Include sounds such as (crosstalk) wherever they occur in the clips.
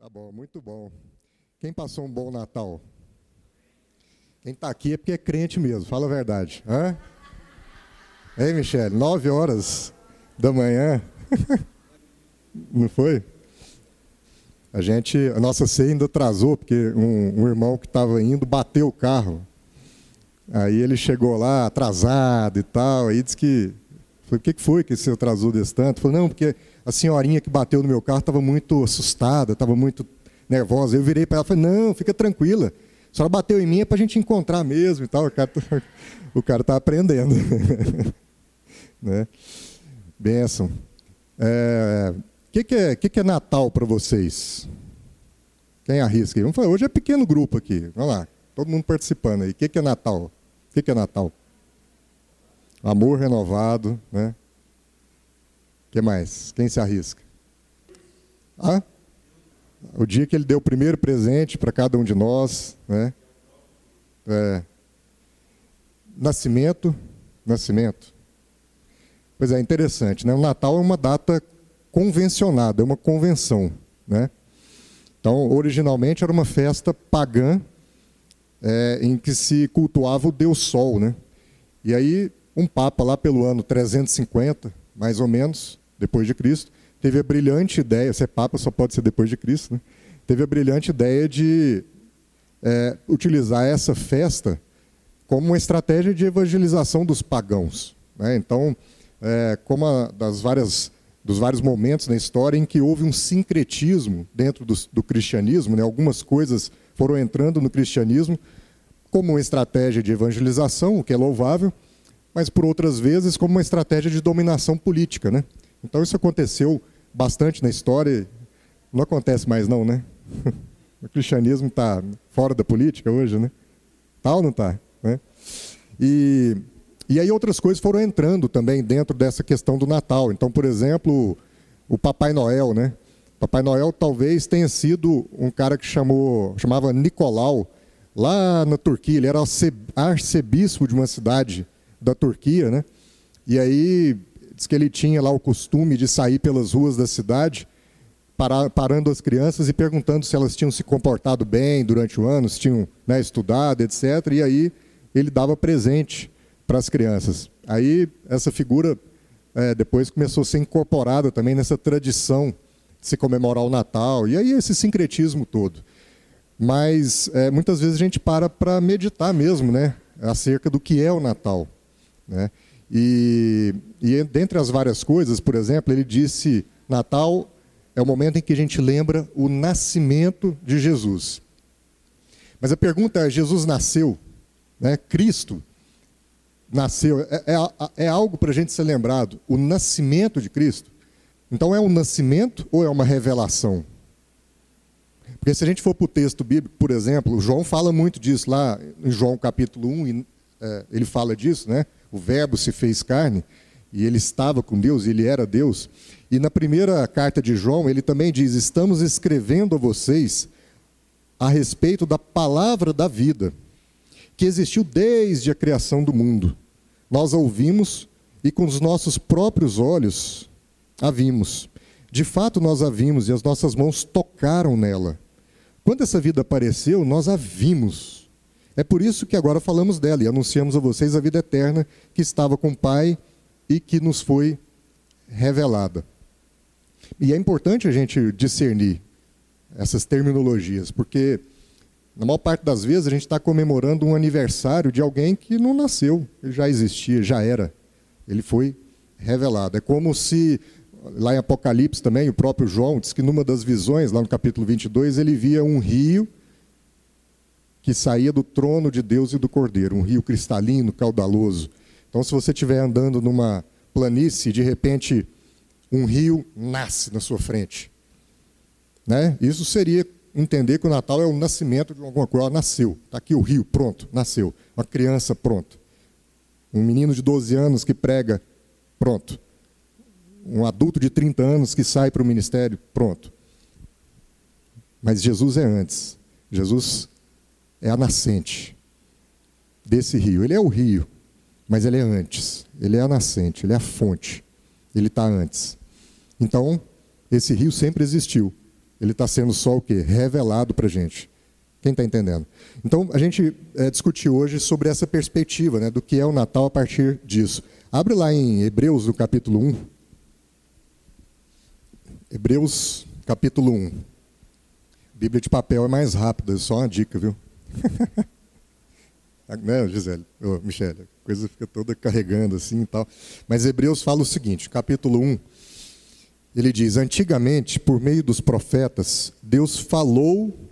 Tá bom, muito bom. Quem passou um bom Natal? Quem está aqui é porque é crente mesmo, fala a verdade. Hã? Ei, Michele, nove horas da manhã. (laughs) Não foi? A gente, a nossa ceia ainda atrasou, porque um, um irmão que estava indo bateu o carro. Aí ele chegou lá atrasado e tal, aí disse que. Falei, o que foi que você atrasou desse tanto? Falei, não, porque a senhorinha que bateu no meu carro estava muito assustada, estava muito nervosa. Eu virei para ela e falei, não, fica tranquila. A senhora bateu em mim é para a gente encontrar mesmo e tal. O cara (laughs) está aprendendo. (laughs) né? Benção. O é, que, que, é, que, que é Natal para vocês? Quem arrisca? Vamos falar, hoje é pequeno grupo aqui. Vamos lá, todo mundo participando aí. O que, que é Natal? O que, que é Natal? Amor renovado, né? O que mais? Quem se arrisca? Ah? O dia que ele deu o primeiro presente para cada um de nós, né? É. Nascimento, nascimento. Pois é, interessante, né? O Natal é uma data convencionada, é uma convenção, né? Então, originalmente era uma festa pagã é, em que se cultuava o Deus Sol, né? E aí um papa lá pelo ano 350, mais ou menos, depois de Cristo, teve a brilhante ideia, ser papa só pode ser depois de Cristo, né? teve a brilhante ideia de é, utilizar essa festa como uma estratégia de evangelização dos pagãos. Né? Então, é, como a, das várias, dos vários momentos na história em que houve um sincretismo dentro do, do cristianismo, né? algumas coisas foram entrando no cristianismo como uma estratégia de evangelização, o que é louvável, mas por outras vezes como uma estratégia de dominação política, né? Então isso aconteceu bastante na história, não acontece mais não, né? (laughs) O cristianismo está fora da política hoje, né? Tal tá não está, né? E, e aí outras coisas foram entrando também dentro dessa questão do Natal. Então, por exemplo, o Papai Noel, né? Papai Noel talvez tenha sido um cara que chamou, chamava Nicolau, lá na Turquia. Ele era arcebispo de uma cidade da Turquia, né? E aí diz que ele tinha lá o costume de sair pelas ruas da cidade, parando as crianças e perguntando se elas tinham se comportado bem durante o ano, se tinham né, estudado, etc. E aí ele dava presente para as crianças. Aí essa figura é, depois começou a ser incorporada também nessa tradição de se comemorar o Natal. E aí esse sincretismo todo. Mas é, muitas vezes a gente para para meditar mesmo, né, acerca do que é o Natal, né? E, e dentre as várias coisas, por exemplo, ele disse: Natal é o momento em que a gente lembra o nascimento de Jesus. Mas a pergunta é: Jesus nasceu? Né? Cristo nasceu? É, é, é algo para a gente ser lembrado, o nascimento de Cristo. Então é um nascimento ou é uma revelação? Porque se a gente for para o texto bíblico, por exemplo, João fala muito disso lá em João capítulo 1, é, ele fala disso, né? O Verbo se fez carne, e ele estava com Deus, ele era Deus. E na primeira carta de João, ele também diz: Estamos escrevendo a vocês a respeito da palavra da vida, que existiu desde a criação do mundo. Nós a ouvimos e com os nossos próprios olhos a vimos. De fato, nós a vimos e as nossas mãos tocaram nela. Quando essa vida apareceu, nós a vimos é por isso que agora falamos dela e anunciamos a vocês a vida eterna que estava com o Pai e que nos foi revelada. E é importante a gente discernir essas terminologias, porque na maior parte das vezes a gente está comemorando um aniversário de alguém que não nasceu, ele já existia, já era. Ele foi revelado. É como se, lá em Apocalipse também, o próprio João diz que numa das visões, lá no capítulo 22, ele via um rio que saía do trono de Deus e do Cordeiro, um rio cristalino, caudaloso. Então, se você estiver andando numa planície, de repente um rio nasce na sua frente. Né? Isso seria entender que o Natal é o nascimento de alguma coisa. Ela nasceu, está aqui o rio, pronto, nasceu. Uma criança, pronto. Um menino de 12 anos que prega, pronto. Um adulto de 30 anos que sai para o ministério, pronto. Mas Jesus é antes. Jesus é a nascente desse rio. Ele é o rio, mas ele é antes. Ele é a nascente, ele é a fonte. Ele está antes. Então, esse rio sempre existiu. Ele está sendo só o quê? Revelado para a gente. Quem está entendendo? Então, a gente é, discutiu hoje sobre essa perspectiva né, do que é o Natal a partir disso. Abre lá em Hebreus, no capítulo 1. Hebreus, capítulo 1. Bíblia de papel é mais rápida, é só uma dica, viu? (laughs) né, Gisele? Oh, Michele, a coisa fica toda carregando assim e tal. Mas Hebreus fala o seguinte, capítulo 1, ele diz: Antigamente, por meio dos profetas, Deus falou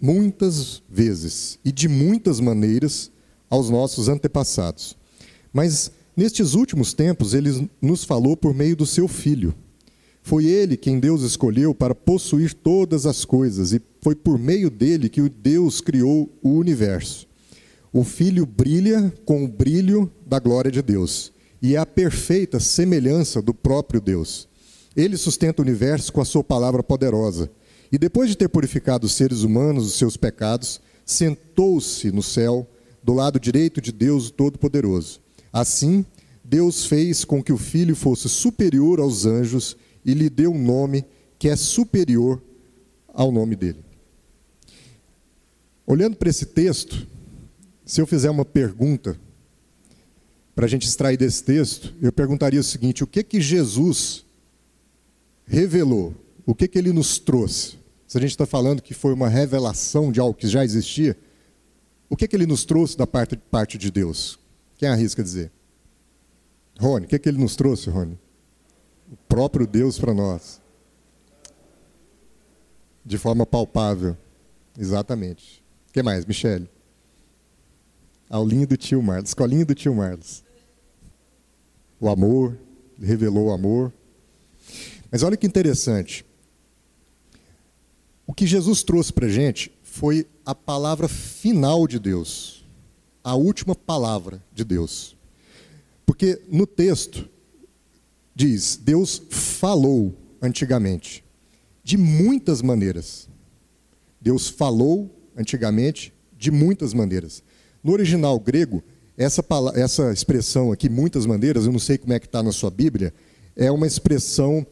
muitas vezes e de muitas maneiras aos nossos antepassados. Mas nestes últimos tempos ele nos falou por meio do seu filho. Foi ele quem Deus escolheu para possuir todas as coisas e foi por meio dele que Deus criou o universo. O filho brilha com o brilho da glória de Deus e é a perfeita semelhança do próprio Deus. Ele sustenta o universo com a sua palavra poderosa e depois de ter purificado os seres humanos dos seus pecados, sentou-se no céu, do lado direito de Deus Todo-Poderoso. Assim, Deus fez com que o filho fosse superior aos anjos e lhe deu um nome que é superior ao nome dele. Olhando para esse texto, se eu fizer uma pergunta para a gente extrair desse texto, eu perguntaria o seguinte: o que que Jesus revelou? O que que ele nos trouxe? se a gente está falando que foi uma revelação de algo que já existia, o que, que ele nos trouxe da parte, parte de Deus? Quem arrisca dizer? Rony, o que, que ele nos trouxe, Rony? Próprio Deus para nós. De forma palpável. Exatamente. O que mais, Michele? Aulinho do tio Marlos, escolinha do tio Marlos. O amor, revelou o amor. Mas olha que interessante. O que Jesus trouxe para a gente foi a palavra final de Deus, a última palavra de Deus. Porque no texto diz: Deus falou antigamente, de muitas maneiras. Deus falou antigamente de muitas maneiras. No original grego, essa, essa expressão aqui, muitas maneiras, eu não sei como é que está na sua Bíblia, é uma expressão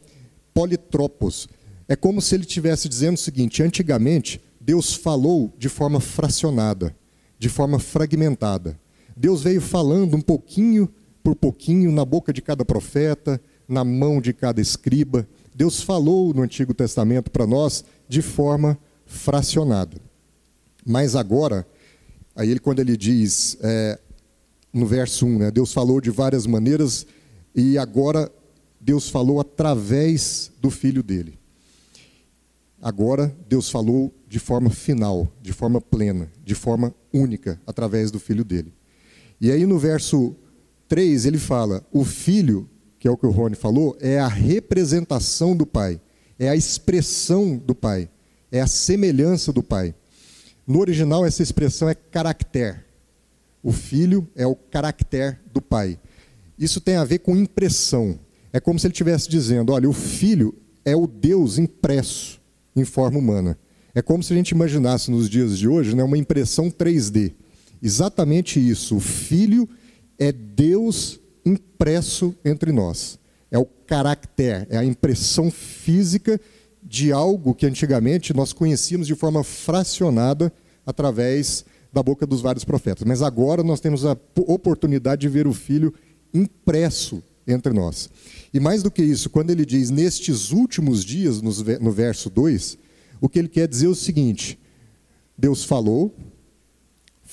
politropos, é como se ele estivesse dizendo o seguinte: antigamente, Deus falou de forma fracionada, de forma fragmentada. Deus veio falando um pouquinho por pouquinho na boca de cada profeta, na mão de cada escriba. Deus falou no Antigo Testamento para nós de forma fracionada. Mas agora, aí ele, quando ele diz é, no verso 1, né, Deus falou de várias maneiras e agora Deus falou através do filho dele. Agora Deus falou de forma final, de forma plena, de forma única, através do filho dele. E aí no verso 3 ele fala: o filho, que é o que o Rony falou, é a representação do pai, é a expressão do pai, é a semelhança do pai. No original, essa expressão é caractere. O filho é o caractere do pai. Isso tem a ver com impressão. É como se ele estivesse dizendo: olha, o filho é o Deus impresso em forma humana. É como se a gente imaginasse nos dias de hoje né, uma impressão 3D. Exatamente isso. O Filho é Deus impresso entre nós. É o caráter, é a impressão física de algo que antigamente nós conhecíamos de forma fracionada através da boca dos vários profetas. Mas agora nós temos a oportunidade de ver o Filho impresso entre nós. E mais do que isso, quando ele diz nestes últimos dias, no verso 2, o que ele quer dizer é o seguinte: Deus falou,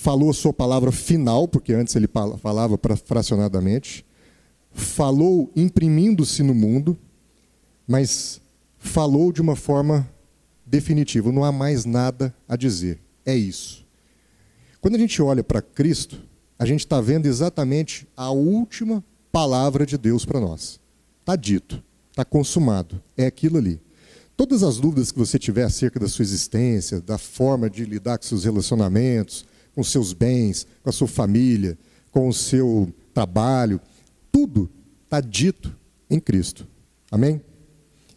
falou a sua palavra final, porque antes ele falava fracionadamente, falou imprimindo-se no mundo, mas falou de uma forma definitiva, não há mais nada a dizer. É isso. Quando a gente olha para Cristo, a gente está vendo exatamente a última palavra de Deus para nós. Está dito, está consumado, é aquilo ali. Todas as dúvidas que você tiver acerca da sua existência, da forma de lidar com seus relacionamentos, com seus bens, com a sua família, com o seu trabalho, tudo está dito em Cristo. Amém?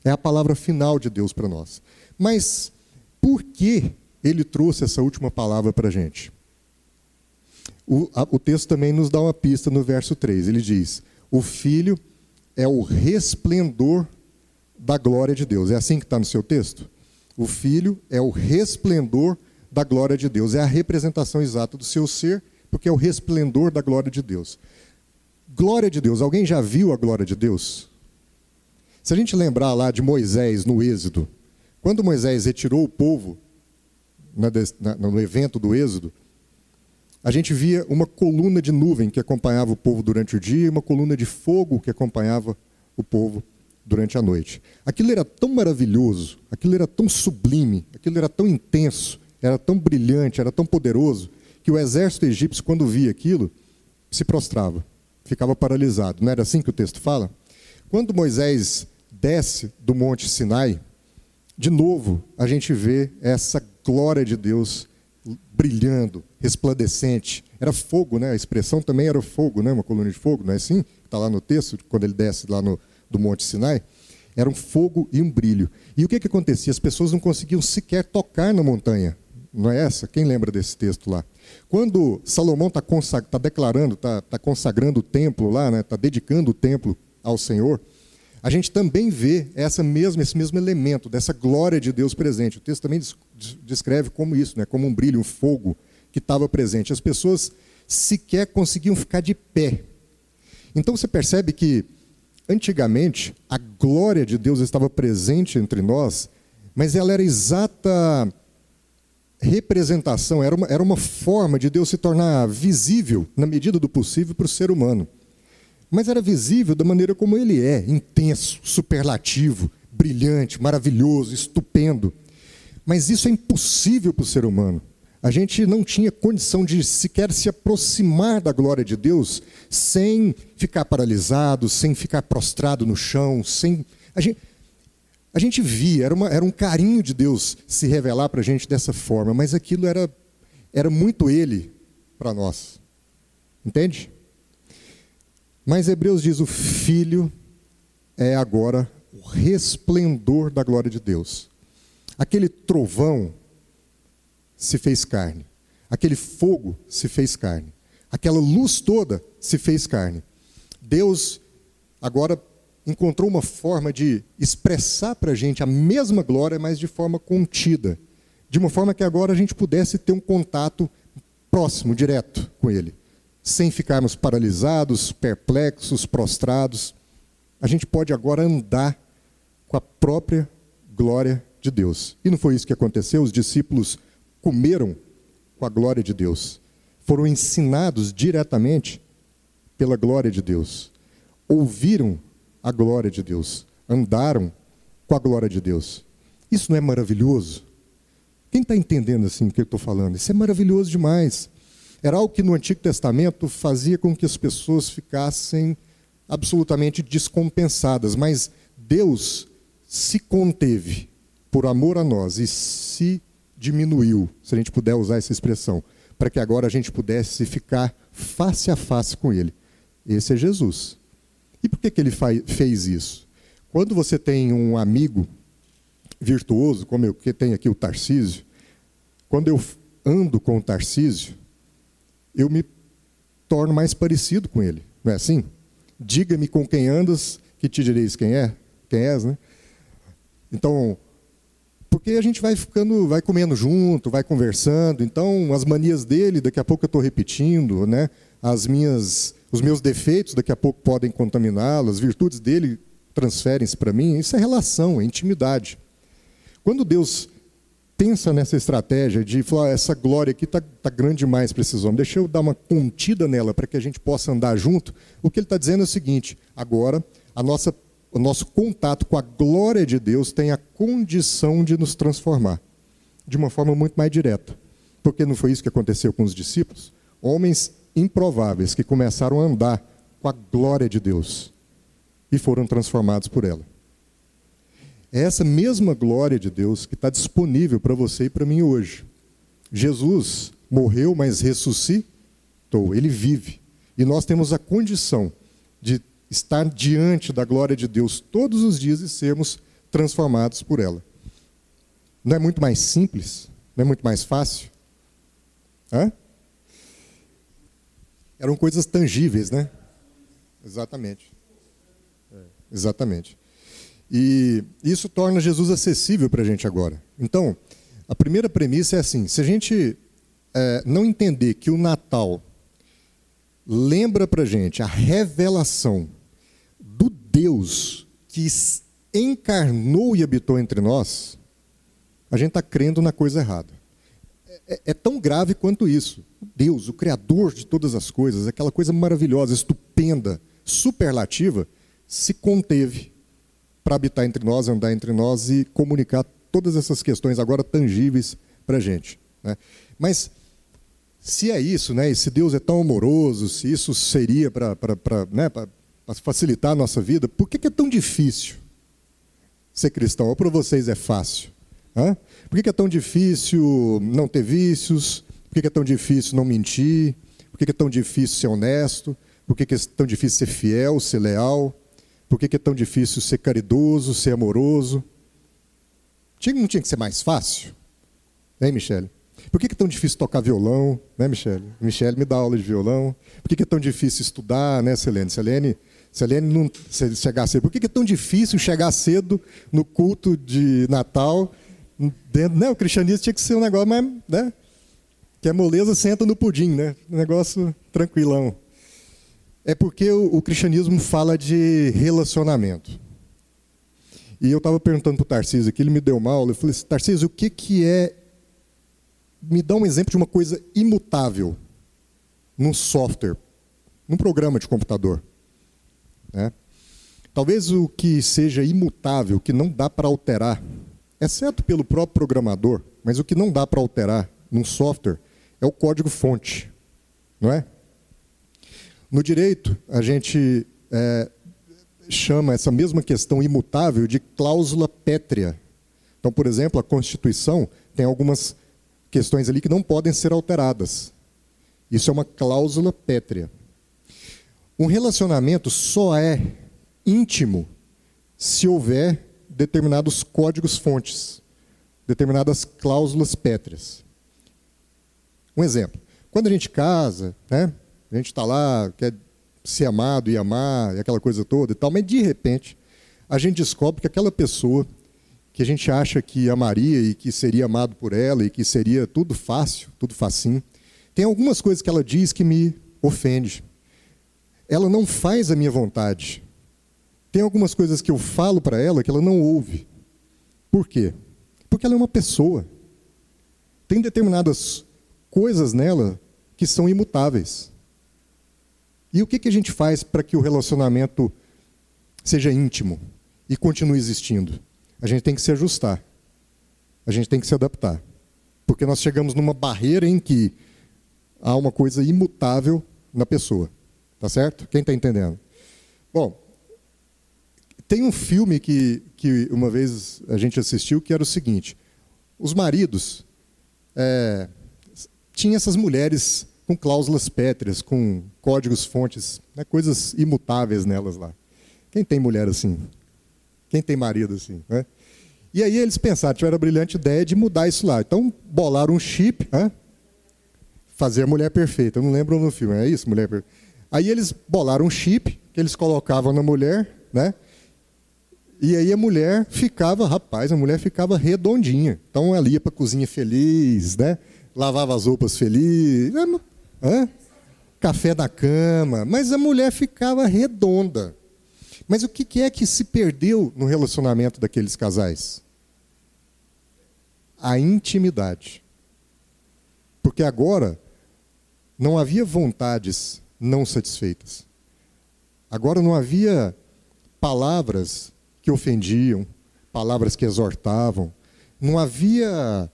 É a palavra final de Deus para nós. Mas por que ele trouxe essa última palavra para a gente? O, texto também nos dá uma pista no verso 3. Ele diz: o Filho é o resplendor da glória de Deus. É assim que está no seu texto? O Filho é o resplendor da glória de Deus, é a representação exata do seu ser, porque é o resplendor da glória de Deus. Glória de Deus, alguém já viu a glória de Deus? Se a gente lembrar lá de Moisés no Êxodo, quando Moisés retirou o povo no evento do Êxodo, a gente via uma coluna de nuvem que acompanhava o povo durante o dia e uma coluna de fogo que acompanhava o povo durante a noite. Aquilo era tão maravilhoso, aquilo era tão sublime, aquilo era tão intenso, era tão brilhante, era tão poderoso, que o exército egípcio, quando via aquilo, se prostrava, ficava paralisado. Não era assim que o texto fala? Quando Moisés desce do Monte Sinai, de novo a gente vê essa glória de Deus brilhando, resplandecente. Era fogo, né? A expressão também era fogo, né? Uma coluna de fogo, não é assim? Está lá no texto, quando ele desce lá no, do Monte Sinai. Era um fogo e um brilho. E o que, que acontecia? As pessoas não conseguiam sequer tocar na montanha. Não é essa? Quem lembra desse texto lá? Quando Salomão está tá declarando, está tá consagrando o templo lá, está né? Tá dedicando o templo ao Senhor, a gente também vê essa mesma, esse mesmo elemento dessa glória de Deus presente. O texto também descreve como isso, né? como um brilho, um fogo que estava presente. As pessoas sequer conseguiam ficar de pé. Então você percebe que, antigamente, a glória de Deus estava presente entre nós, mas ela era exata representação, era uma, era uma forma de Deus se tornar visível, na medida do possível, para o ser humano mas era visível da maneira como ele é, intenso, superlativo, brilhante, maravilhoso, estupendo. Mas isso é impossível para o ser humano. A gente não tinha condição de sequer se aproximar da glória de Deus sem ficar paralisado, sem ficar prostrado no chão, sem. A gente, a gente via, era, uma, era um carinho de Deus se revelar para a gente dessa forma, mas aquilo era, era muito Ele para nós. Entende? Mas Hebreus diz: o Filho é agora o resplendor da glória de Deus. Aquele trovão se fez carne, aquele fogo se fez carne, aquela luz toda se fez carne. Deus agora encontrou uma forma de expressar para a gente a mesma glória, mas de forma contida, de uma forma que agora a gente pudesse ter um contato próximo, direto com Ele sem ficarmos paralisados, perplexos, prostrados. A gente pode agora andar com a própria glória de Deus. E não foi isso que aconteceu? Os discípulos comeram com a glória de Deus. Foram ensinados diretamente pela glória de Deus. Ouviram a glória de Deus. Andaram com a glória de Deus. Isso não é maravilhoso? Quem está entendendo assim o que eu estou falando? Isso é maravilhoso demais. Era algo que no Antigo Testamento fazia com que as pessoas ficassem absolutamente descompensadas, mas Deus se conteve por amor a nós e se diminuiu, se a gente puder usar essa expressão, para que agora a gente pudesse ficar face a face com Ele. Esse é Jesus. E por que, que ele fez isso? Quando você tem um amigo virtuoso, como eu que tenho aqui o Tarcísio, quando eu ando com o Tarcísio, eu me torno mais parecido com ele. Não é assim? Diga-me com quem andas, que te direis quem é, quem és, né? Então, porque a gente vai ficando, vai comendo junto, vai conversando, então as manias dele, daqui a pouco eu estou repetindo, né? As minhas, os meus defeitos, daqui a pouco podem contaminá-lo, as virtudes dele transferem-se para mim. Isso é relação, é intimidade. Quando Deus pensa nessa estratégia de falar, essa glória aqui está tá grande demais para esses homens, deixa eu dar uma contida nela para que a gente possa andar junto. O que ele está dizendo é o seguinte: agora, a nossa, o nosso contato com a glória de Deus tem a condição de nos transformar de uma forma muito mais direta. Porque não foi isso que aconteceu com os discípulos? Homens improváveis que começaram a andar com a glória de Deus e foram transformados por ela. É essa mesma glória de Deus que está disponível para você e para mim hoje. Jesus morreu, mas ressuscitou, ele vive. E nós temos a condição de estar diante da glória de Deus todos os dias e sermos transformados por ela. Não é muito mais simples? Não é muito mais fácil? Hã? Eram coisas tangíveis, né? Exatamente. É, exatamente. E isso torna Jesus acessível para a gente agora. Então, a primeira premissa é assim: se a gente é, não entender que o Natal lembra para a gente a revelação do Deus que encarnou e habitou entre nós, a gente está crendo na coisa errada. É, é, é, tão grave quanto isso. Deus, o Criador de todas as coisas, aquela coisa maravilhosa, estupenda, superlativa, se conteve para habitar entre nós, andar entre nós e comunicar todas essas questões agora tangíveis para a gente. Né? Mas se é isso, né, e se Deus é tão amoroso, se isso seria para né, facilitar a nossa vida, por que, que é tão difícil ser cristão? Ou para vocês é fácil? Hã? Por que, que é tão difícil não ter vícios? Por que, é tão difícil não mentir? Por que, é tão difícil ser honesto? Por que, é tão difícil ser fiel, ser leal? Por que, é tão difícil ser caridoso, ser amoroso? Não tinha que ser mais fácil? Hein, Michele? Por que é tão difícil tocar violão, né, Michele? Michele me dá aula de violão. Por que é tão difícil estudar, né, Selene? Selene, Selene não chegar cedo. Por que é tão difícil chegar cedo no culto de Natal? Dentro, né, o cristianismo tinha que ser um negócio mais, né? Que a moleza senta no pudim, né? Negócio tranquilão. É porque o, o cristianismo fala de relacionamento. E eu estava perguntando para o Tarcísio aqui, ele me deu mal. Eu falei assim, Tarcísio, o que, que é. Me dá um exemplo de uma coisa imutável num software, num programa de computador. Né? Talvez o que seja imutável, que não dá para alterar, exceto pelo próprio programador, mas o que não dá para alterar num software é o código-fonte, não é? No direito, a gente é, chama essa mesma questão imutável de cláusula pétrea. Então, por exemplo, a Constituição tem algumas questões ali que não podem ser alteradas. Isso é uma cláusula pétrea. Um relacionamento só é íntimo se houver determinados códigos-fontes, determinadas cláusulas pétreas. Um exemplo: quando a gente casa, né, a gente está lá, quer ser amado e amar, e aquela coisa toda e tal, mas de repente a gente descobre que aquela pessoa que a gente acha que amaria e que seria amado por ela e que seria tudo fácil, tudo facinho, tem algumas coisas que ela diz que me ofende. Ela não faz a minha vontade. Tem algumas coisas que eu falo para ela que ela não ouve. Por quê? Porque ela é uma pessoa. Tem determinadas coisas nela que são imutáveis. E o que, que a gente faz para que o relacionamento seja íntimo e continue existindo? A gente tem que se ajustar. A gente tem que se adaptar. Porque nós chegamos numa barreira em que há uma coisa imutável na pessoa. Tá certo? Quem está entendendo? Bom, tem um filme que, que uma vez a gente assistiu que era o seguinte: os maridos é, tinham essas mulheres com cláusulas pétreas, com códigos fontes, né, coisas imutáveis nelas lá. Quem tem mulher assim? Quem tem marido assim? Né? E aí eles pensaram, tiveram a brilhante ideia de mudar isso lá. Então bolaram um chip, né? fazer a mulher perfeita. Eu não lembro no filme, é isso? Mulher perfeita. Aí eles bolaram um chip que eles colocavam na mulher, né? E aí a mulher ficava, rapaz, a mulher ficava redondinha. Então ela ia para a cozinha feliz, né? Lavava as roupas feliz. Hã? Café da cama. Mas a mulher ficava redonda. Mas o que é que se perdeu no relacionamento daqueles casais? A intimidade. Porque agora não havia vontades não satisfeitas. Agora não havia palavras que ofendiam, palavras que exortavam. Não havia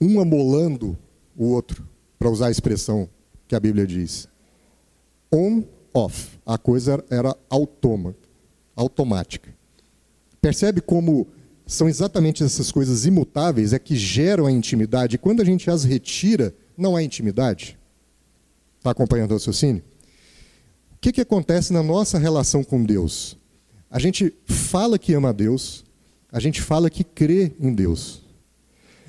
um amolando o outro, para usar a expressão que a Bíblia diz. On, off. A coisa era automática. Percebe como são exatamente essas coisas imutáveis é que geram a intimidade. E quando a gente as retira, não há intimidade. Está acompanhando o raciocínio? O que, que acontece na nossa relação com Deus? A gente fala que ama a Deus, a gente fala que crê em Deus.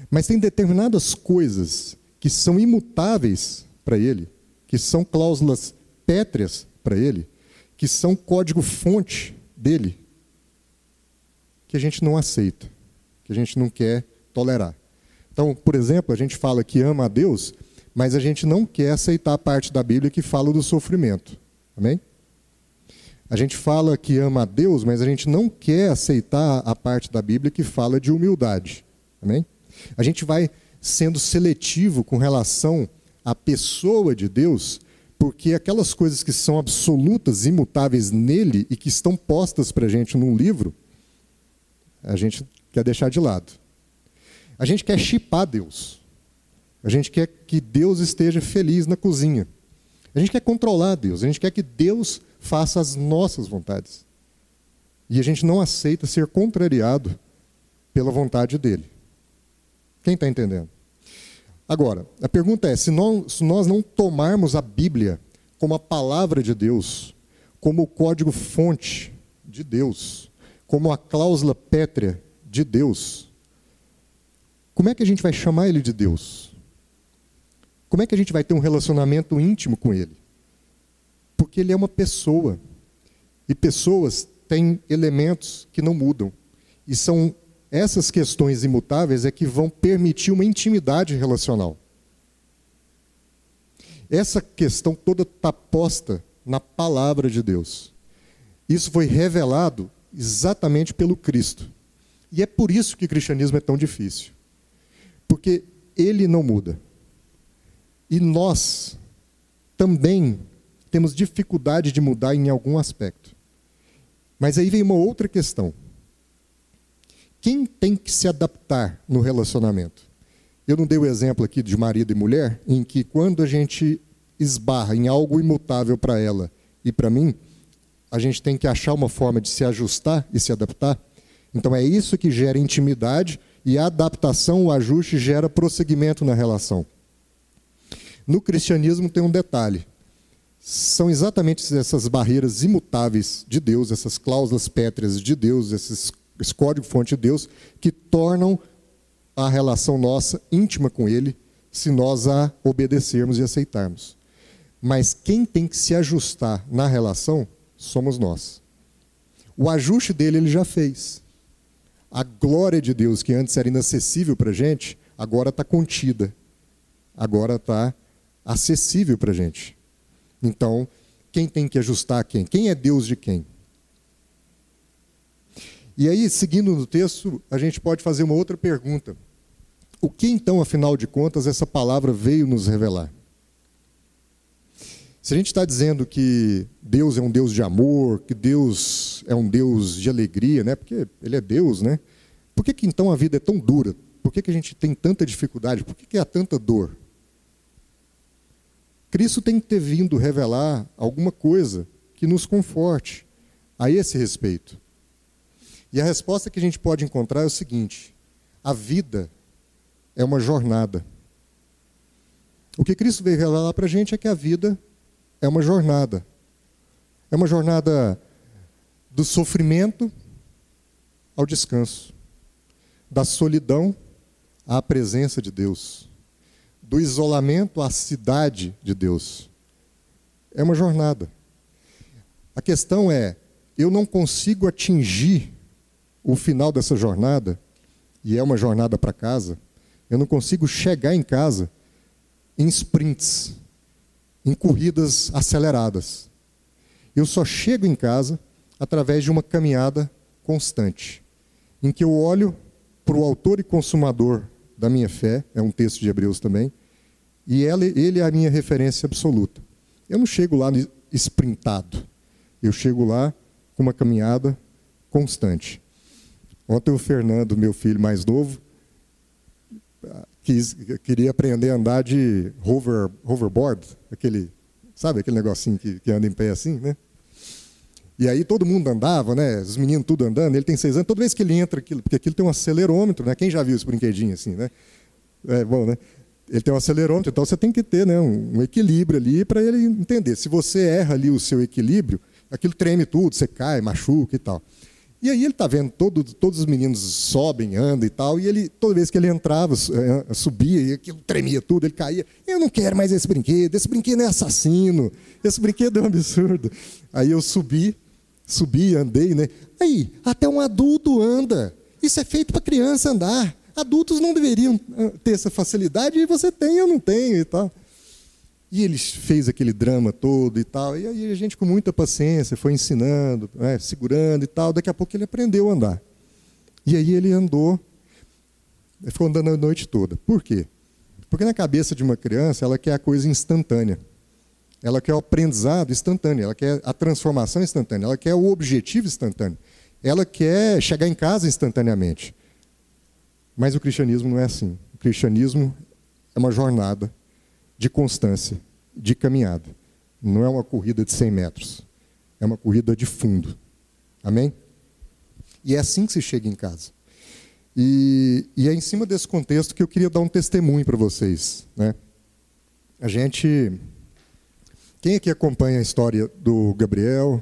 Mas tem determinadas coisas que são imutáveis para ele, que são cláusulas pétreas para ele, que são código-fonte dele, que a gente não aceita, que a gente não quer tolerar. Então, por exemplo, a gente fala que ama a Deus, mas a gente não quer aceitar a parte da Bíblia que fala do sofrimento. Amém? A gente fala que ama a Deus, mas a gente não quer aceitar a parte da Bíblia que fala de humildade. Amém? A gente vai sendo seletivo com relação à pessoa de Deus, porque aquelas coisas que são absolutas, imutáveis nele e que estão postas para a gente num livro, a gente quer deixar de lado. A gente quer chipar Deus. A gente quer que Deus esteja feliz na cozinha. A gente quer controlar Deus. A gente quer que Deus faça as nossas vontades. E a gente não aceita ser contrariado pela vontade dele. Quem está entendendo? Agora, a pergunta é: se nós, se nós não tomarmos a Bíblia como a palavra de Deus, como o código-fonte de Deus, como a cláusula pétrea de Deus, como é que a gente vai chamar ele de Deus? Como é que a gente vai ter um relacionamento íntimo com ele? Porque ele é uma pessoa. E pessoas têm elementos que não mudam. E são essas questões imutáveis é que vão permitir uma intimidade relacional. Essa questão toda está posta na palavra de Deus. Isso foi revelado exatamente pelo Cristo. E é por isso que o cristianismo é tão difícil. Porque ele não muda. E nós também temos dificuldade de mudar em algum aspecto. Mas aí vem uma outra questão. Quem tem que se adaptar no relacionamento? Eu não dei o exemplo aqui de marido e mulher, em que quando a gente esbarra em algo imutável para ela e para mim, a gente tem que achar uma forma de se ajustar e se adaptar. Então é isso que gera intimidade e a adaptação, o ajuste gera prosseguimento na relação. No cristianismo tem um detalhe são exatamente essas barreiras imutáveis de Deus, essas cláusulas pétreas de Deus, esses, esse código-fonte de Deus, que tornam a relação nossa íntima com Ele, se nós a obedecermos e aceitarmos. Mas quem tem que se ajustar na relação somos nós. O ajuste dele ele já fez. A glória de Deus, que antes era inacessível para a gente, agora está contida. Agora está acessível para a gente. Então, quem tem que ajustar quem? Quem é Deus de quem? E aí, seguindo no texto, a gente pode fazer uma outra pergunta. O que então, afinal de contas, essa palavra veio nos revelar? Se a gente está dizendo que Deus é um Deus de amor, que Deus é um Deus de alegria, né? porque Ele é Deus, né? por que, que então a vida é tão dura? Por que, que a gente tem tanta dificuldade? Por que, que há tanta dor? Cristo tem que ter vindo revelar alguma coisa que nos conforte a esse respeito. E a resposta que a gente pode encontrar é o seguinte: a vida é uma jornada. O que Cristo veio revelar para a gente é que a vida é uma jornada. É uma jornada do sofrimento ao descanso, da solidão à presença de Deus do isolamento à cidade de Deus. É uma jornada. A questão é: eu não consigo atingir o final dessa jornada, e é uma jornada para casa, eu não consigo chegar em casa em sprints, em corridas aceleradas. Eu só chego em casa através de uma caminhada constante, em que eu olho para o autor e consumador da minha fé, é um texto de Hebreus também, e ele é a minha referência absoluta. Eu não chego lá sprintado. Eu chego lá com uma caminhada constante. Ontem o Fernando, meu filho mais novo, quis, queria aprender a andar de hover, hoverboard, aquele, sabe aquele negocinho que, que anda em pé assim, né? E aí todo mundo andava, né? Os meninos tudo andando. Ele tem seis anos. Toda vez que ele entra, aquilo, porque aquilo tem um acelerômetro, né? Quem já viu esse brinquedinho assim, né? É bom, né? ele tem um acelerômetro, então você tem que ter né, um, equilíbrio ali para ele entender. Se você erra ali o seu equilíbrio, aquilo treme tudo, você cai, machuca e tal. E aí ele está vendo todo, todos os meninos sobem, andam e tal, e ele toda vez que ele entrava, eh, subia e aquilo tremia tudo, ele caía. Eu não quero mais esse brinquedo, esse brinquedo é assassino, esse brinquedo é um absurdo. Aí eu subi, subi, andei, né? Aí, até um adulto anda. Isso é feito para criança andar. Adultos não deveriam ah, ter essa facilidade e você tem, eu não tenho e tal. E ele fez aquele drama todo e tal. E aí a gente, com muita paciência, foi ensinando, né, segurando e tal. Daqui a pouco ele aprendeu a andar. E aí ele andou, ficou andando a noite toda. Por quê? Porque na cabeça de uma criança, ela quer a coisa instantânea. Ela quer o aprendizado instantâneo, ela quer a transformação instantânea, ela quer o objetivo instantâneo. Ela quer chegar em casa instantaneamente. Mas o cristianismo não é assim. O cristianismo é uma jornada de constância, de caminhada. Não é uma corrida de 100 metros. É uma corrida de fundo. Amém? E é assim que se chega em casa. E, e é em cima desse contexto que eu queria dar um testemunho para vocês. Né? A gente. Quem aqui acompanha a história do Gabriel,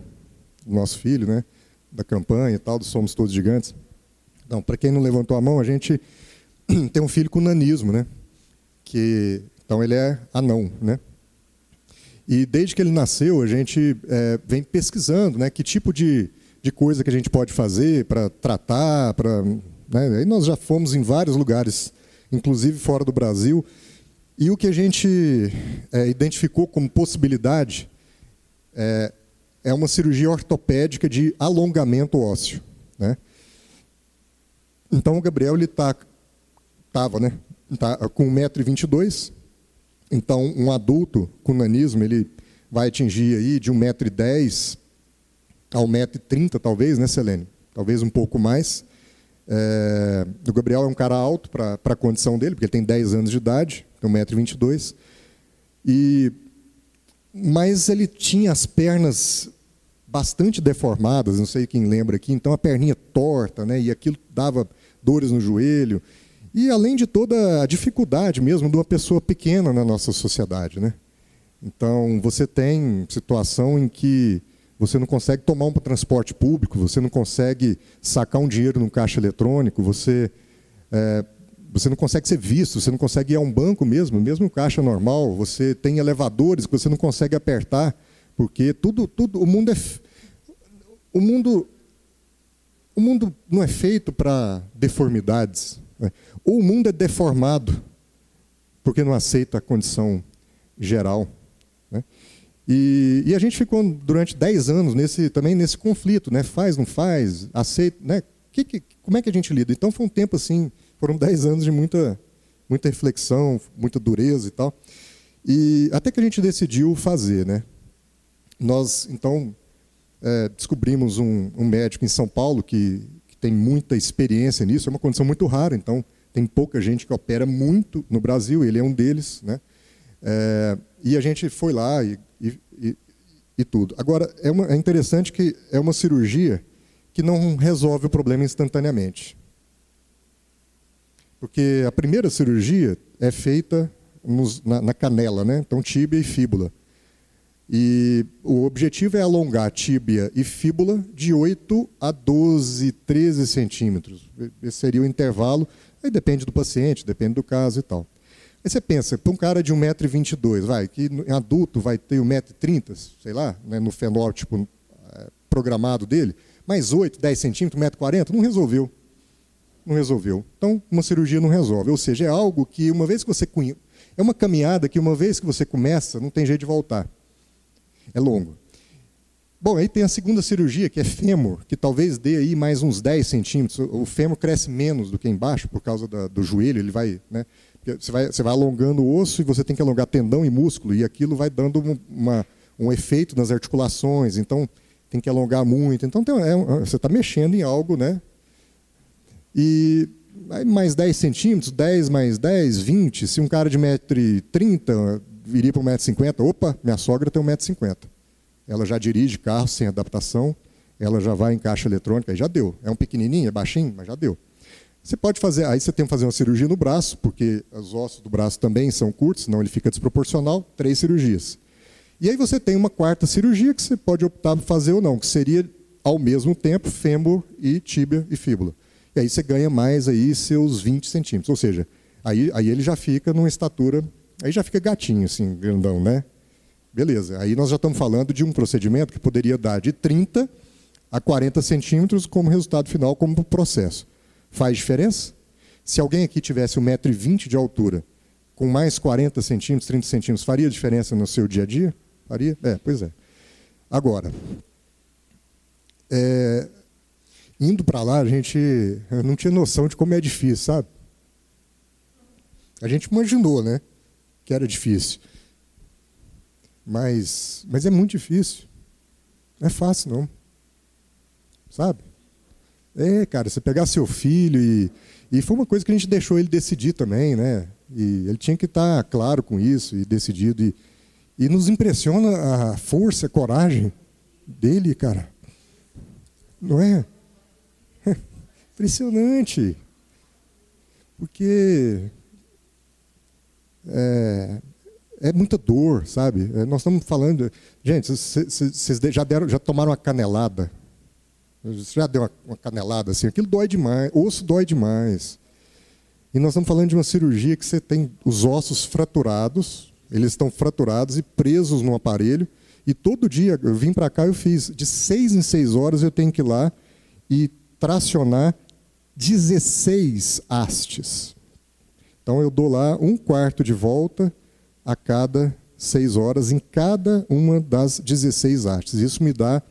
nosso filho, né? da campanha e tal, do Somos Todos Gigantes? Não, para quem não levantou a mão, a gente (clears throat) tem um filho com nanismo, né? Que, então ele é anão, né? E desde que ele nasceu, a gente é, vem pesquisando né, que tipo de, de coisa que a gente pode fazer para tratar, para né? Aí nós já fomos em vários lugares, inclusive fora do Brasil, e o que a gente é, identificou como possibilidade é, é, uma cirurgia ortopédica de alongamento ósseo. Né? Então o Gabriel ele tá, tava, né, tá com 1,22m. Então um adulto com nanismo ele vai atingir aí de 1,10m a 1,30m talvez, né, Selene? Talvez um pouco mais. É, o Gabriel é um cara alto para a condição dele, porque ele tem 10 anos de idade, tem 1,22m. E, mas ele tinha as pernas bastante deformadas, não sei quem lembra aqui, então a perninha torta, né, e aquilo dava dores no joelho. E além de toda a dificuldade mesmo de uma pessoa pequena na nossa sociedade. Né? Então, você tem situação em que você não consegue tomar um transporte público, você não consegue sacar um dinheiro no caixa eletrônico, você, é, você não consegue ser visto, você não consegue ir a um banco mesmo, mesmo caixa normal, você tem elevadores que você não consegue apertar, porque tudo, tudo, o mundo é, o mundo, o mundo não é feito para deformidades? Ou o mundo é deformado porque não aceita a condição geral. Né? E, e, a gente ficou durante 10 anos nesse, também nesse conflito, né? Faz, não faz, aceita, né? Que, que, como é que a gente lida? Então foi um tempo assim, foram 10 anos de muita, muita reflexão, muita dureza e tal. E até que a gente decidiu fazer, né? Nós, então, é, descobrimos um, um, médico em São Paulo que, tem muita experiência nisso, é uma condição muito rara, então tem pouca gente que opera muito no Brasil, ele é um deles, né? É, e a gente foi lá e e, e, tudo. Agora, é, uma, é interessante que é uma cirurgia que não resolve o problema instantaneamente. Porque a primeira cirurgia é feita nos, na, na, canela, né? então tíbia e fíbula. E o objetivo é alongar tíbia e fíbula de 8 a 12, 13 centímetros. Esse seria o intervalo. Aí depende do paciente, depende do caso e tal. Aí você pensa, para um cara de 1,22m, vai, que em adulto vai ter 1,30m, sei lá, né, no fenótipo é, programado dele, mais 8, 10 centímetros, 1,40m, não resolveu. Não resolveu. Então, uma cirurgia não resolve. Ou seja, é algo que, uma vez que você. É uma caminhada que, uma vez que você começa, não tem jeito de voltar. É longo. Bom, aí tem a segunda cirurgia, que é fêmur, que talvez dê aí mais uns 10 centímetros. O fêmur cresce menos do que embaixo, por causa da, do joelho, ele vai. Né, você vai, você vai alongando o osso e você tem que alongar tendão e músculo, e aquilo vai dando uma, um efeito nas articulações, então tem que alongar muito. Então tem, é, você está mexendo em algo, né? E mais 10 centímetros, 10 mais 10, 20. Se um cara de 1,30m viria para 1,50m, opa, minha sogra tem 1,50m. Ela já dirige carro sem adaptação, ela já vai em caixa eletrônica, aí já deu. É um pequenininho, é baixinho, mas já deu. Você pode fazer, aí você tem que fazer uma cirurgia no braço, porque os ossos do braço também são curtos, senão ele fica desproporcional, três cirurgias. E aí você tem uma quarta cirurgia que você pode optar por fazer ou não, que seria ao mesmo tempo fêmur e tíbia e fíbula. E aí você ganha mais aí seus 20 centímetros. Ou seja, aí, aí ele já fica numa estatura, aí já fica gatinho, assim, grandão, né? Beleza. Aí nós já estamos falando de um procedimento que poderia dar de 30 a 40 centímetros como resultado final, como processo. Faz diferença? Se alguém aqui tivesse 1,20m de altura, com mais 40 centímetros, 30 centímetros, faria diferença no seu dia a dia? Faria? É, pois é. Agora, é, indo para lá, a gente não tinha noção de como é difícil, sabe? A gente imaginou, né? Que era difícil. Mas, mas é muito difícil. Não é fácil, não. Sabe? É, cara, você pegar seu filho e. E foi uma coisa que a gente deixou ele decidir também, né? E ele tinha que estar claro com isso e decidido. E, e nos impressiona a força, a coragem dele, cara. Não é? (laughs) Impressionante. Porque é, é muita dor, sabe? É, nós estamos falando. Gente, vocês já, deram, já tomaram uma canelada? Você já deu uma, uma canelada assim? Aquilo dói demais, osso dói demais. E nós estamos falando de uma cirurgia que você tem os ossos fraturados, eles estão fraturados e presos no aparelho. E todo dia, eu vim para cá, eu fiz de seis em seis horas, eu tenho que ir lá e tracionar 16 hastes. Então eu dou lá um quarto de volta a cada seis horas em cada uma das 16 hastes. Isso me dá,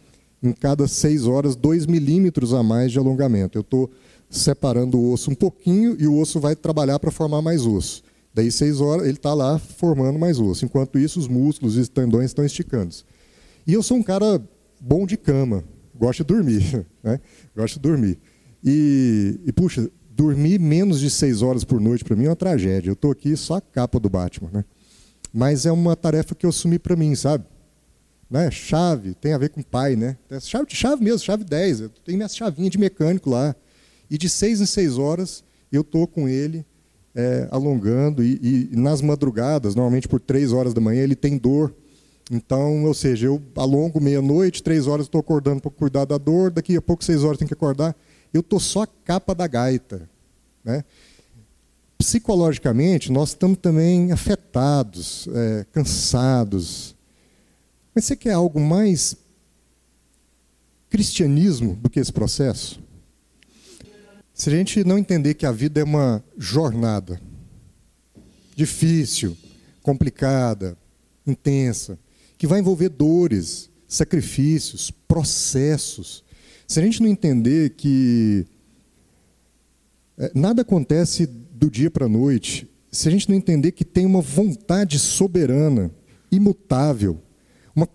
em cada seis horas, 2 milímetros a mais de alongamento. Eu estou separando o osso um pouquinho e o osso vai trabalhar para formar mais osso. Daí, seis horas, ele está lá formando mais osso. Enquanto isso, os músculos e os tendões estão esticando. E eu sou um cara bom de cama, gosto de dormir. (laughs) Né? Gosto de dormir. E, e, puxa, dormir menos de seis horas por noite para mim é uma tragédia. Eu estou aqui só a capa do Batman. Né? Mas é uma tarefa que eu assumi para mim, sabe? Né? Chave, tem a ver com pai, né? Chave, chave mesmo, chave 10. Eu tenho minha chavinha de mecânico lá. E de seis em seis horas eu estou com ele é, alongando. E, e, nas madrugadas, normalmente por três horas da manhã, ele tem dor. Então, ou seja, eu alongo meia-noite, três horas estou acordando para cuidar da dor, daqui a pouco, seis horas, tenho que acordar. Eu estou só a capa da gaita. Né? Psicologicamente, nós estamos também afetados, é, cansados. Mas você quer algo mais cristianismo do que esse processo? Se a gente não entender que a vida é uma jornada difícil, complicada, intensa, que vai envolver dores, sacrifícios, processos. Se a gente não entender que é, nada acontece do dia para a noite, se a gente não entender que tem uma vontade soberana, imutável, uma,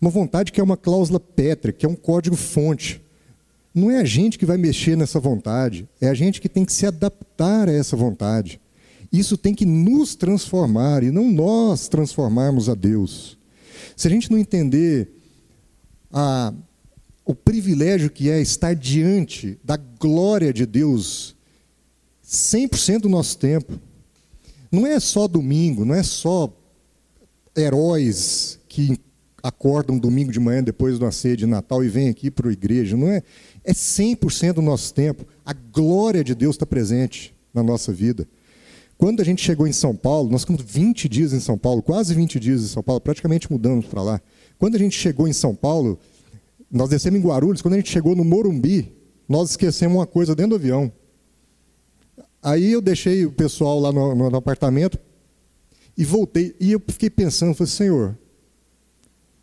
uma vontade que é uma cláusula pétrea, que é um código-fonte, não é a gente que vai mexer nessa vontade, é a gente que tem que se adaptar a essa vontade. Isso tem que nos transformar e não nós transformarmos a Deus. Se a gente não entender a, o privilégio que é estar diante da glória de Deus 100% do nosso tempo, não é só domingo, não é só heróis que acordam domingo de manhã depois de uma ceia de Natal e vêm aqui para a igreja, não é? É 100% do nosso tempo. A glória de Deus está presente na nossa vida. Quando a gente chegou em São Paulo, nós ficamos 20 dias em São Paulo, quase 20 dias em São Paulo, praticamente mudamos para lá. Quando a gente chegou em São Paulo, nós descemos em Guarulhos, quando a gente chegou no Morumbi, nós esquecemos uma coisa dentro do avião. Aí eu deixei o pessoal lá no, no, no apartamento e voltei. E eu fiquei pensando, falei, Senhor,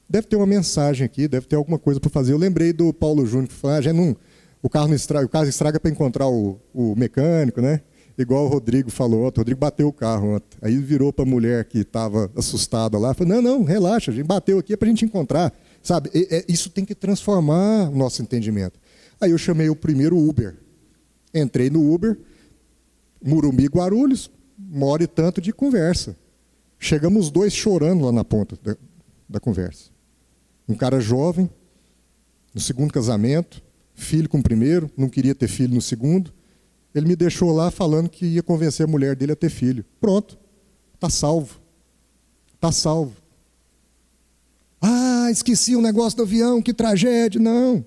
deve ter uma mensagem aqui, deve ter alguma coisa para fazer. Eu lembrei do Paulo Júnior que falou, ah, já não, o carro não estraga, o carro estraga para encontrar o, o mecânico, né? igual o Rodrigo falou ontem, o Rodrigo bateu o carro ontem. Aí virou para a mulher que estava assustada lá, falou, não, não, relaxa, a gente bateu aqui é para a gente encontrar. Sabe, é, isso tem que transformar o nosso entendimento. Aí eu chamei o primeiro Uber. Entrei no Uber, Murumbi, Guarulhos, uma hora e tanto de conversa. Chegamos os dois chorando lá na ponta da, da conversa. Um cara jovem, no segundo casamento, filho com o primeiro, não queria ter filho no segundo, ele me deixou lá falando que ia convencer a mulher dele a ter filho. Pronto, está salvo. Está salvo. Ah, esqueci o um negócio do avião, que tragédia. Não.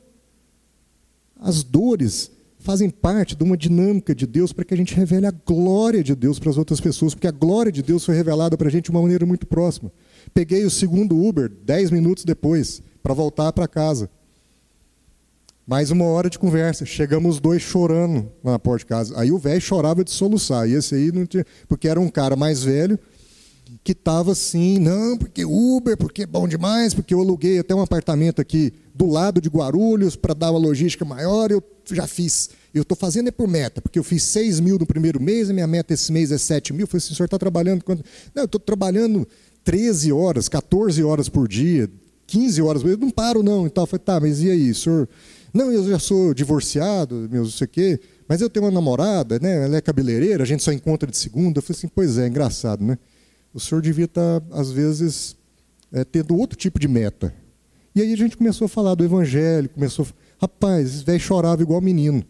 As dores fazem parte de uma dinâmica de Deus para que a gente revele a glória de Deus para as outras pessoas, porque a glória de Deus foi revelada para a gente de uma maneira muito próxima. Peguei o segundo Uber dez minutos depois para voltar para casa. Mais uma hora de conversa. Chegamos os dois chorando na porta de casa. Aí o velho chorava de soluçar. E esse aí não tinha. Porque era um cara mais velho que estava assim, não, porque Uber, porque é bom demais, porque eu aluguei até um apartamento aqui do lado de Guarulhos para dar uma logística maior, eu já fiz. Eu estou fazendo é por meta, porque eu fiz 6 mil no primeiro mês, a minha meta esse mês é 7 mil. Eu falei assim, o senhor está trabalhando quanto? Não, eu estou trabalhando 13 horas, 14 horas por dia, 15 horas, eu não paro não. Então, eu falei, tá, mas e aí, senhor? Não, eu já sou divorciado, meu, não sei o quê, mas eu tenho uma namorada, né? Ela é cabeleireira, a gente só encontra de segunda. Eu falei assim, pois é, engraçado, né? O senhor devia estar, às vezes, é, tendo outro tipo de meta. E aí a gente começou a falar do evangelho, começou. Rapaz, esse velho chorava igual menino.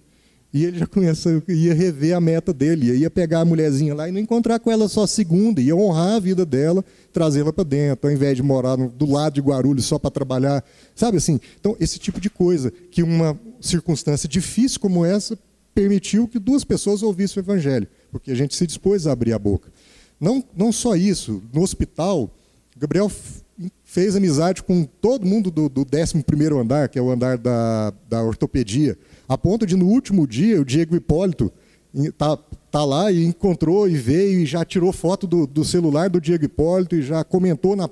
E ele já (laughs) começa, ia rever a meta dele, ia pegar a mulherzinha lá e não encontrar com ela só segunda, ia honrar a vida dela, trazê-la para dentro, ao invés de morar no, do lado de Guarulhos só para trabalhar. Sabe assim? Então, esse tipo de coisa, que uma circunstância difícil como essa permitiu que duas pessoas ouvissem o evangelho, porque a gente se dispôs a abrir a boca. Não, não só isso, no hospital, Gabriel fez amizade com todo mundo do, do 11 andar, que é o andar da, da ortopedia, a ponto de no último dia o Diego Hipólito tá, tá lá e encontrou e veio e já tirou foto do, do celular do Diego Hipólito e já comentou na.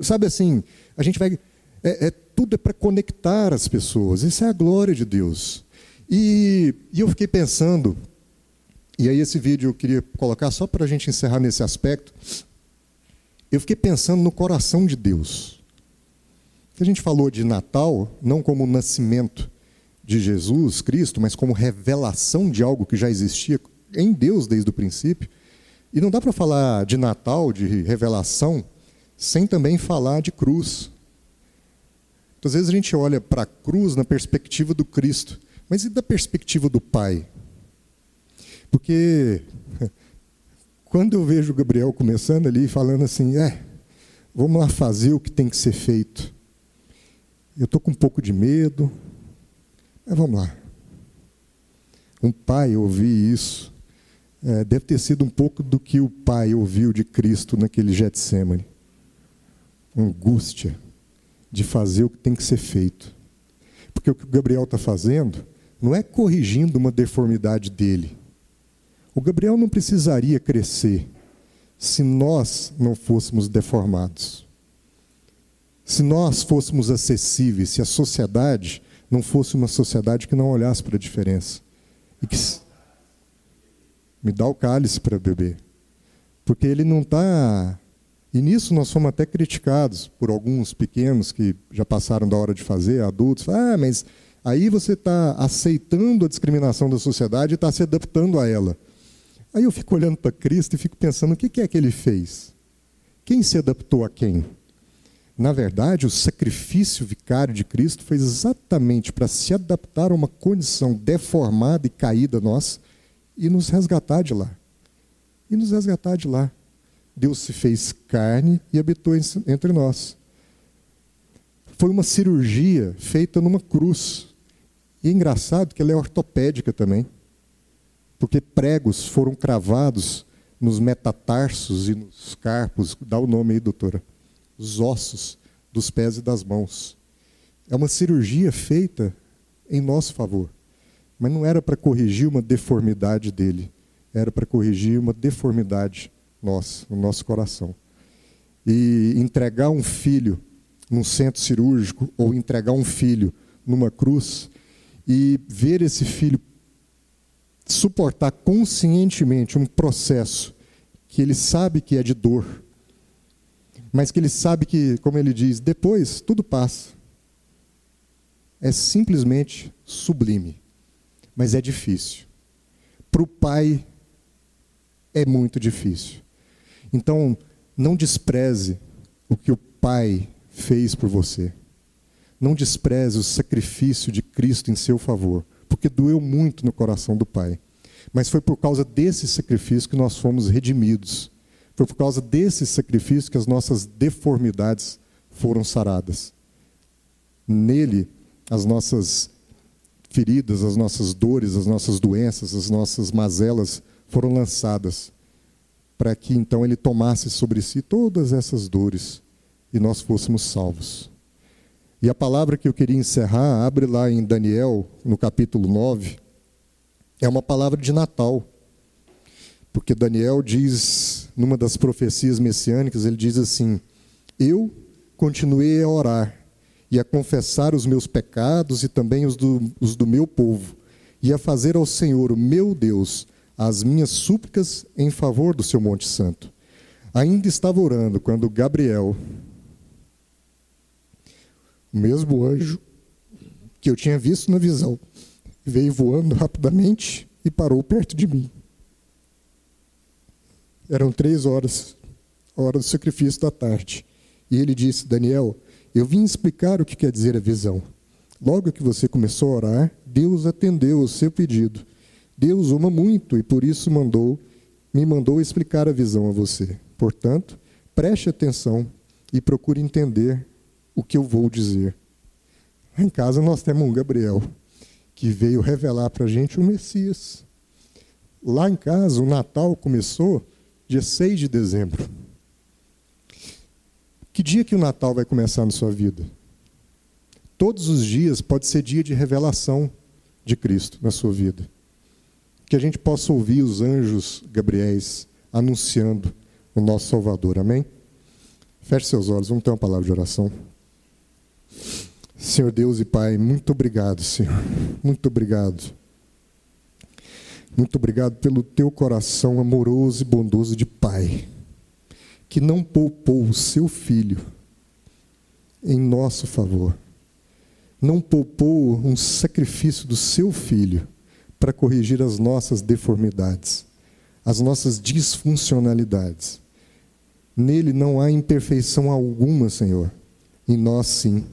Sabe assim, a gente vai. É, é tudo é para conectar as pessoas, isso é a glória de Deus. E, e eu fiquei pensando, e aí esse vídeo eu queria colocar só para a gente encerrar nesse aspecto. Eu fiquei pensando no coração de Deus. A gente falou de Natal não como o nascimento de Jesus Cristo, mas como revelação de algo que já existia em Deus desde o princípio. E não dá para falar de Natal, de revelação, sem também falar de cruz. Muitas vezes a gente olha para a cruz na perspectiva do Cristo, mas e da perspectiva do Pai? Porque (laughs) quando eu vejo o Gabriel começando ali, falando assim, é, vamos lá fazer o que tem que ser feito. Eu estou com um pouco de medo, mas vamos lá. Um pai ouvir isso, é, deve ter sido um pouco do que o pai ouviu de Cristo naquele Getsemane. Angústia de fazer o que tem que ser feito. Porque o que o Gabriel está fazendo não é corrigindo uma deformidade dele o Gabriel não precisaria crescer se nós não fôssemos deformados. Se nós fôssemos acessíveis, se a sociedade não fosse uma sociedade que não olhasse para a diferença. E que me dá o cálice para beber. Porque ele não está. E nisso nós fomos até criticados por alguns pequenos que já passaram da hora de fazer, adultos. Ah, mas aí você está aceitando a discriminação da sociedade e está se adaptando a ela. Aí eu fico olhando para Cristo e fico pensando: o que é que ele fez? Quem se adaptou a quem? Na verdade, o sacrifício vicário de Cristo foi exatamente para se adaptar a uma condição deformada e caída nossa e nos resgatar de lá. E nos resgatar de lá. Deus se fez carne e habitou entre nós. Foi uma cirurgia feita numa cruz. E é engraçado que ela é ortopédica também porque pregos foram cravados nos metatarsos e nos carpos, dá o nome aí, doutora, os ossos dos pés e das mãos. É uma cirurgia feita em nosso favor, mas não era para corrigir uma deformidade dele, era para corrigir uma deformidade nossa, no nosso coração. E entregar um filho num centro cirúrgico ou entregar um filho numa cruz e ver esse filho suportar conscientemente um processo que ele sabe que é de dor, mas que ele sabe que, como ele diz, depois tudo passa. É simplesmente sublime, mas é difícil. Para o pai, é muito difícil. Então, não despreze o que o pai fez por você. Não despreze o sacrifício de Cristo em seu favor porque doeu muito no coração do Pai. Mas foi por causa desse sacrifício que nós fomos redimidos. Foi por causa desse sacrifício que as nossas deformidades foram saradas. Nele, as nossas feridas, as nossas dores, as nossas doenças, as nossas mazelas foram lançadas, para que então ele tomasse sobre si todas essas dores e nós fôssemos salvos. E a palavra que eu queria encerrar, abre lá em Daniel, no capítulo 9, é uma palavra de Natal. Porque Daniel diz, numa das profecias messiânicas, ele diz assim: Eu continuei a orar e a confessar os meus pecados e também os do, os do meu povo, e a fazer ao Senhor, meu Deus, as minhas súplicas em favor do seu Monte Santo. Ainda estava orando quando Gabriel, o mesmo anjo que eu tinha visto na visão, veio voando rapidamente e parou perto de mim. Eram três horas, a hora do sacrifício da tarde. E ele disse: Daniel, eu vim explicar o que quer dizer a visão. Logo que você começou a orar, Deus atendeu o seu pedido. Deus ama muito e por isso mandou, me mandou explicar a visão a você. Portanto, preste atenção e procure entender o que eu vou dizer. Em casa nós temos um Gabriel que veio revelar para a gente o Messias. Lá em casa, o Natal começou dia 6 de dezembro. Que dia que o Natal vai começar na sua vida? Todos os dias pode ser dia de revelação de Cristo na sua vida. Que a gente possa ouvir os anjos Gabriéis anunciando o nosso Salvador. Amém? Feche seus olhos, vamos ter uma palavra de oração. Senhor Deus e Pai, muito obrigado, Senhor. Muito obrigado. Muito obrigado pelo teu coração amoroso e bondoso de Pai, que não poupou o seu filho em nosso favor. Não poupou um sacrifício do seu filho para corrigir as nossas deformidades, as nossas disfuncionalidades. Nele não há imperfeição alguma, Senhor. Em nós, sim.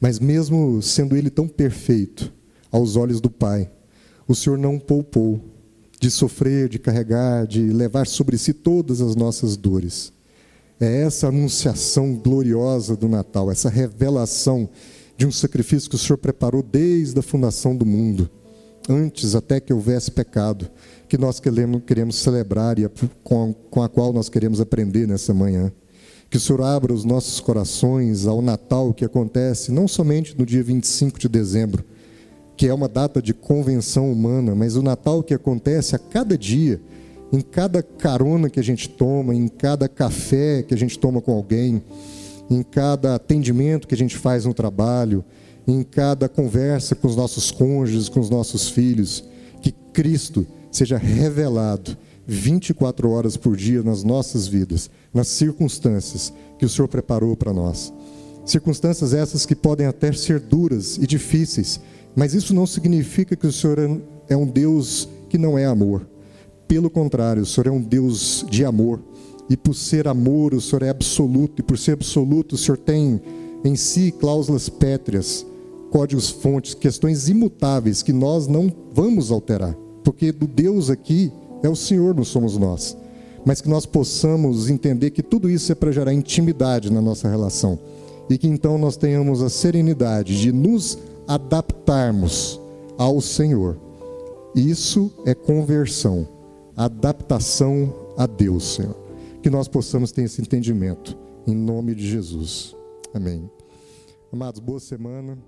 Mas mesmo sendo ele tão perfeito aos olhos do Pai, o Senhor não poupou de sofrer, de carregar, de levar sobre si todas as nossas dores. É essa anunciação gloriosa do Natal, essa revelação de um sacrifício que o Senhor preparou desde a fundação do mundo, antes até que houvesse pecado, que nós queremos, queremos celebrar e com, com a qual nós queremos aprender nessa manhã. Que o Senhor abra os nossos corações ao Natal que acontece não somente no dia 25 de dezembro, que é uma data de convenção humana, mas o Natal que acontece a cada dia, em cada carona que a gente toma, em cada café que a gente toma com alguém, em cada atendimento que a gente faz no trabalho, em cada conversa com os nossos cônjuges, com os nossos filhos, que Cristo seja revelado 24 horas por dia nas nossas vidas, nas circunstâncias que o Senhor preparou para nós. Circunstâncias essas que podem até ser duras e difíceis, mas isso não significa que o Senhor é um Deus que não é amor. Pelo contrário, o Senhor é um Deus de amor. E por ser amor, o Senhor é absoluto. E por ser absoluto, o Senhor tem em si cláusulas pétreas, códigos fontes, questões imutáveis que nós não vamos alterar. Porque do Deus aqui é o Senhor, não somos nós. Mas que nós possamos entender que tudo isso é para gerar intimidade na nossa relação. E que então nós tenhamos a serenidade de nos adaptarmos ao Senhor. Isso é conversão, adaptação a Deus, Senhor. Que nós possamos ter esse entendimento, em nome de Jesus. Amém. Amados, boa semana.